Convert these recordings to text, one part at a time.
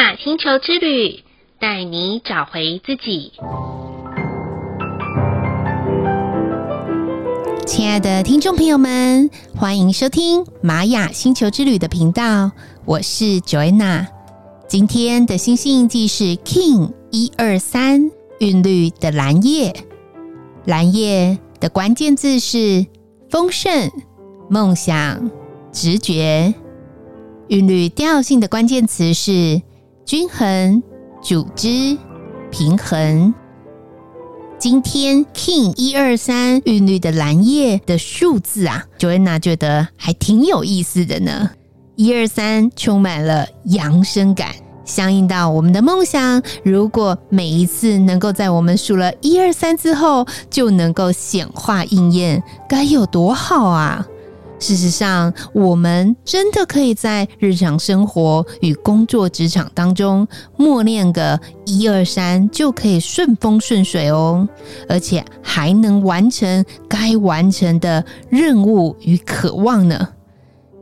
雅星球之旅，带你找回自己。亲爱的听众朋友们，欢迎收听玛雅星球之旅的频道，我是 Joanna。今天的星星印记是 King 一二三韵律的蓝夜，蓝夜的关键字是丰盛、梦想、直觉。韵律调性的关键词是均衡、组织、平衡。今天 King 一二三韵律的蓝叶的数字啊，Joanna 觉得还挺有意思的呢。一二三充满了扬声感，相应到我们的梦想。如果每一次能够在我们数了一二三之后就能够显化应验，该有多好啊！事实上，我们真的可以在日常生活与工作职场当中默念个一二三，就可以顺风顺水哦，而且还能完成该完成的任务与渴望呢。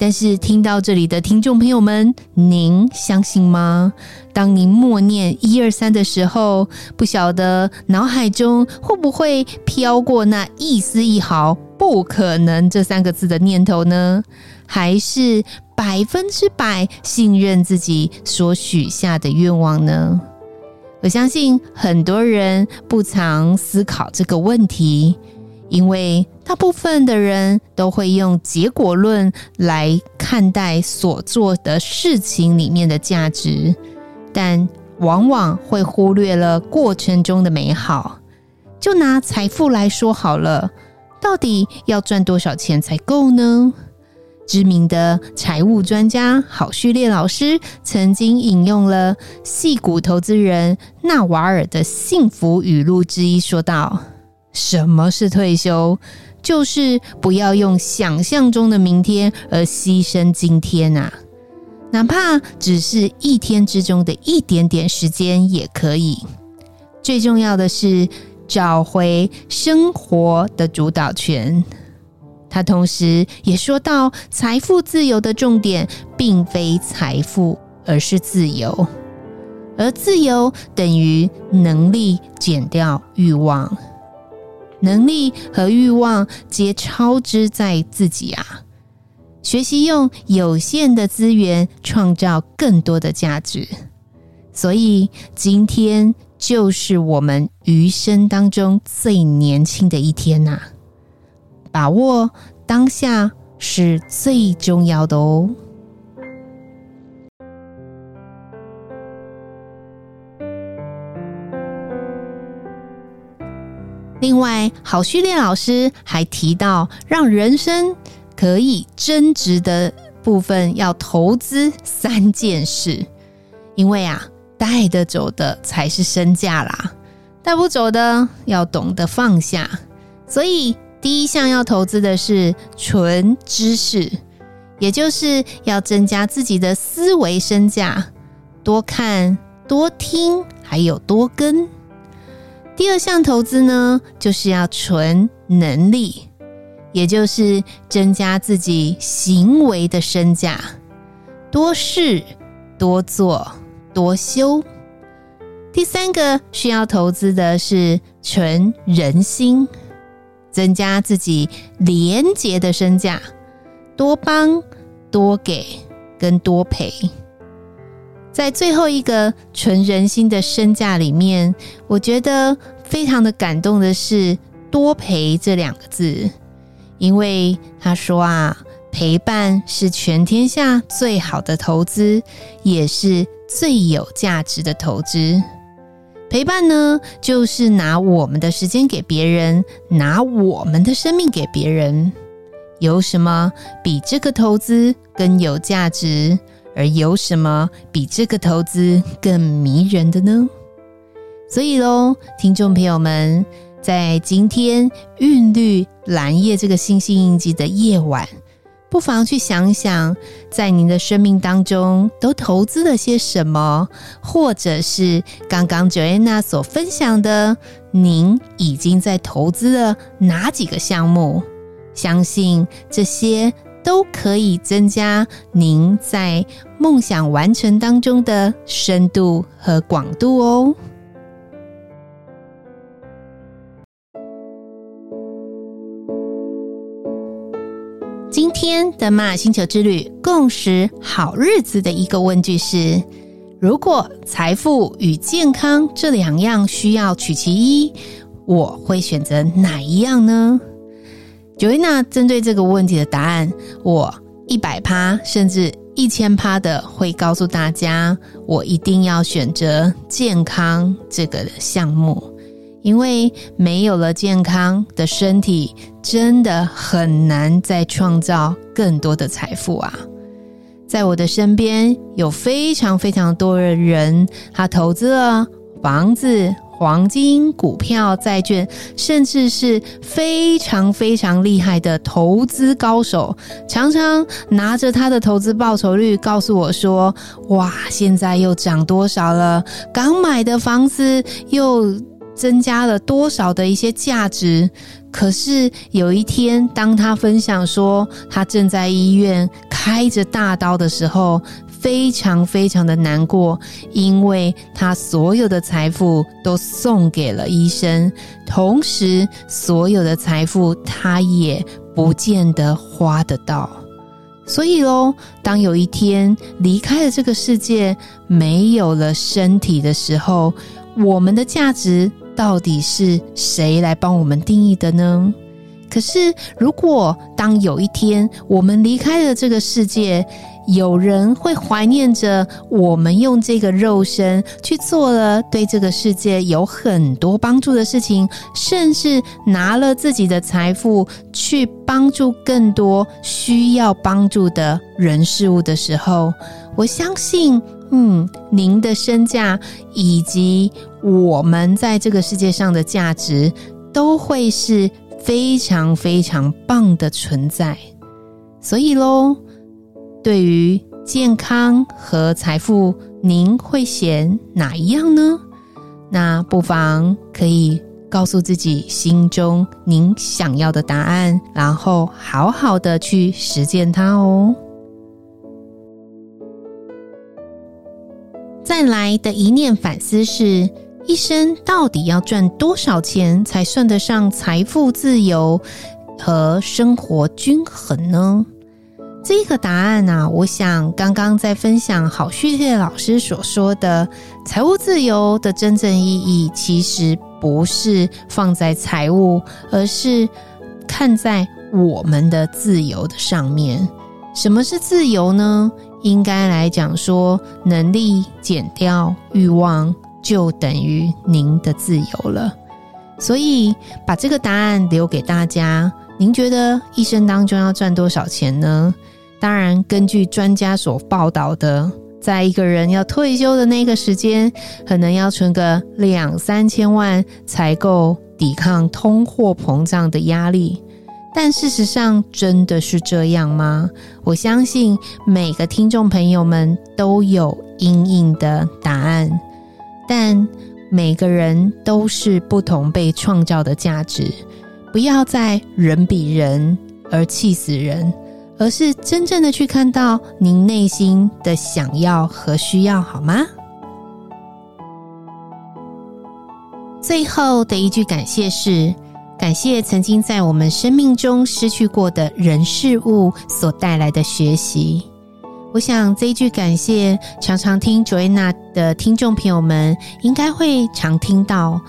但是听到这里的听众朋友们，您相信吗？当您默念一二三的时候，不晓得脑海中会不会飘过那一丝一毫？不可能这三个字的念头呢？还是百分之百信任自己所许下的愿望呢？我相信很多人不常思考这个问题，因为大部分的人都会用结果论来看待所做的事情里面的价值，但往往会忽略了过程中的美好。就拿财富来说好了。到底要赚多少钱才够呢？知名的财务专家郝旭烈老师曾经引用了矽谷投资人纳瓦尔的幸福语录之一，说道：“什么是退休？就是不要用想象中的明天而牺牲今天啊！哪怕只是一天之中的一点点时间也可以。最重要的是。”找回生活的主导权。他同时也说到，财富自由的重点并非财富，而是自由。而自由等于能力减掉欲望，能力和欲望皆超支在自己啊！学习用有限的资源创造更多的价值。所以今天。就是我们余生当中最年轻的一天呐，把握当下是最重要的哦。另外，郝旭烈老师还提到，让人生可以增值的部分，要投资三件事，因为啊。带得走的才是身价啦，带不走的要懂得放下。所以第一项要投资的是纯知识，也就是要增加自己的思维身价，多看、多听，还有多跟。第二项投资呢，就是要纯能力，也就是增加自己行为的身价，多试、多做。多修。第三个需要投资的是纯人心，增加自己廉洁的身价，多帮、多给跟多陪。在最后一个纯人心的身价里面，我觉得非常的感动的是“多陪”这两个字，因为他说啊，陪伴是全天下最好的投资，也是。最有价值的投资，陪伴呢，就是拿我们的时间给别人，拿我们的生命给别人。有什么比这个投资更有价值？而有什么比这个投资更迷人的呢？所以喽，听众朋友们，在今天韵律蓝夜这个星星印记的夜晚。不妨去想想，在您的生命当中都投资了些什么，或者是刚刚 Joanna 所分享的，您已经在投资了哪几个项目？相信这些都可以增加您在梦想完成当中的深度和广度哦。天的玛星球之旅共识好日子的一个问句是：如果财富与健康这两样需要取其一，我会选择哪一样呢？Joanna 针对这个问题的答案，我一百趴甚至一千趴的会告诉大家，我一定要选择健康这个项目。因为没有了健康的身体，真的很难再创造更多的财富啊！在我的身边有非常非常多的人，他投资了房子、黄金、股票、债券，甚至是非常非常厉害的投资高手，常常拿着他的投资报酬率告诉我说：“哇，现在又涨多少了？刚买的房子又……”增加了多少的一些价值？可是有一天，当他分享说他正在医院开着大刀的时候，非常非常的难过，因为他所有的财富都送给了医生，同时所有的财富他也不见得花得到。所以喽，当有一天离开了这个世界，没有了身体的时候，我们的价值。到底是谁来帮我们定义的呢？可是，如果当有一天我们离开了这个世界，有人会怀念着我们用这个肉身去做了对这个世界有很多帮助的事情，甚至拿了自己的财富去帮助更多需要帮助的人事物的时候，我相信。嗯，您的身价以及我们在这个世界上的价值，都会是非常非常棒的存在。所以喽，对于健康和财富，您会选哪一样呢？那不妨可以告诉自己心中您想要的答案，然后好好的去实践它哦。再来的一念反思是：一生到底要赚多少钱才算得上财富自由和生活均衡呢？这个答案呢、啊，我想刚刚在分享郝旭烈老师所说的财务自由的真正意义，其实不是放在财务，而是看在我们的自由的上面。什么是自由呢？应该来讲说，能力减掉欲望，就等于您的自由了。所以，把这个答案留给大家。您觉得一生当中要赚多少钱呢？当然，根据专家所报道的，在一个人要退休的那个时间，可能要存个两三千万，才够抵抗通货膨胀的压力。但事实上，真的是这样吗？我相信每个听众朋友们都有因应的答案，但每个人都是不同被创造的价值。不要再人比人而气死人，而是真正的去看到您内心的想要和需要，好吗？最后的一句感谢是。感谢曾经在我们生命中失去过的人事物所带来的学习。我想这一句感谢，常常听 Joanna 的听众朋友们应该会常听到。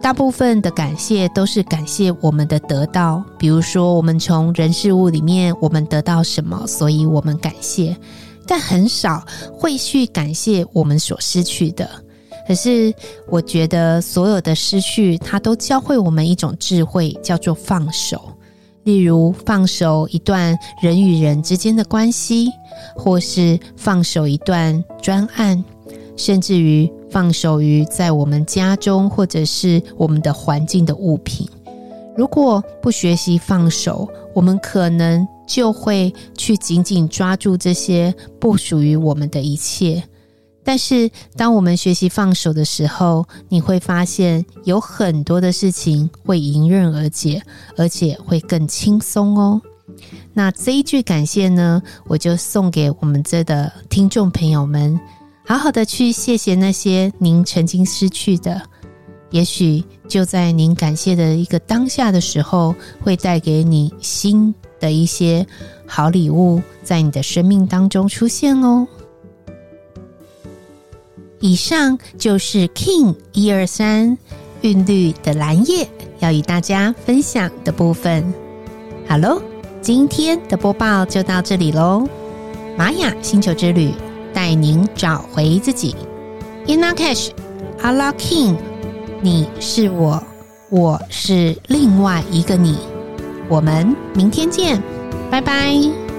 大部分的感谢都是感谢我们的得到，比如说我们从人事物里面我们得到什么，所以我们感谢。但很少会去感谢我们所失去的。可是，我觉得所有的失去，它都教会我们一种智慧，叫做放手。例如，放手一段人与人之间的关系，或是放手一段专案，甚至于放手于在我们家中或者是我们的环境的物品。如果不学习放手，我们可能就会去紧紧抓住这些不属于我们的一切。但是，当我们学习放手的时候，你会发现有很多的事情会迎刃而解，而且会更轻松哦。那这一句感谢呢，我就送给我们这的听众朋友们，好好的去谢谢那些您曾经失去的，也许就在您感谢的一个当下的时候，会带给你新的一些好礼物，在你的生命当中出现哦。以上就是 King 一二三韵律的蓝叶要与大家分享的部分。好喽，今天的播报就到这里喽。玛雅星球之旅带您找回自己。In Lak'ech, Allah King，你是我，我是另外一个你。我们明天见，拜拜。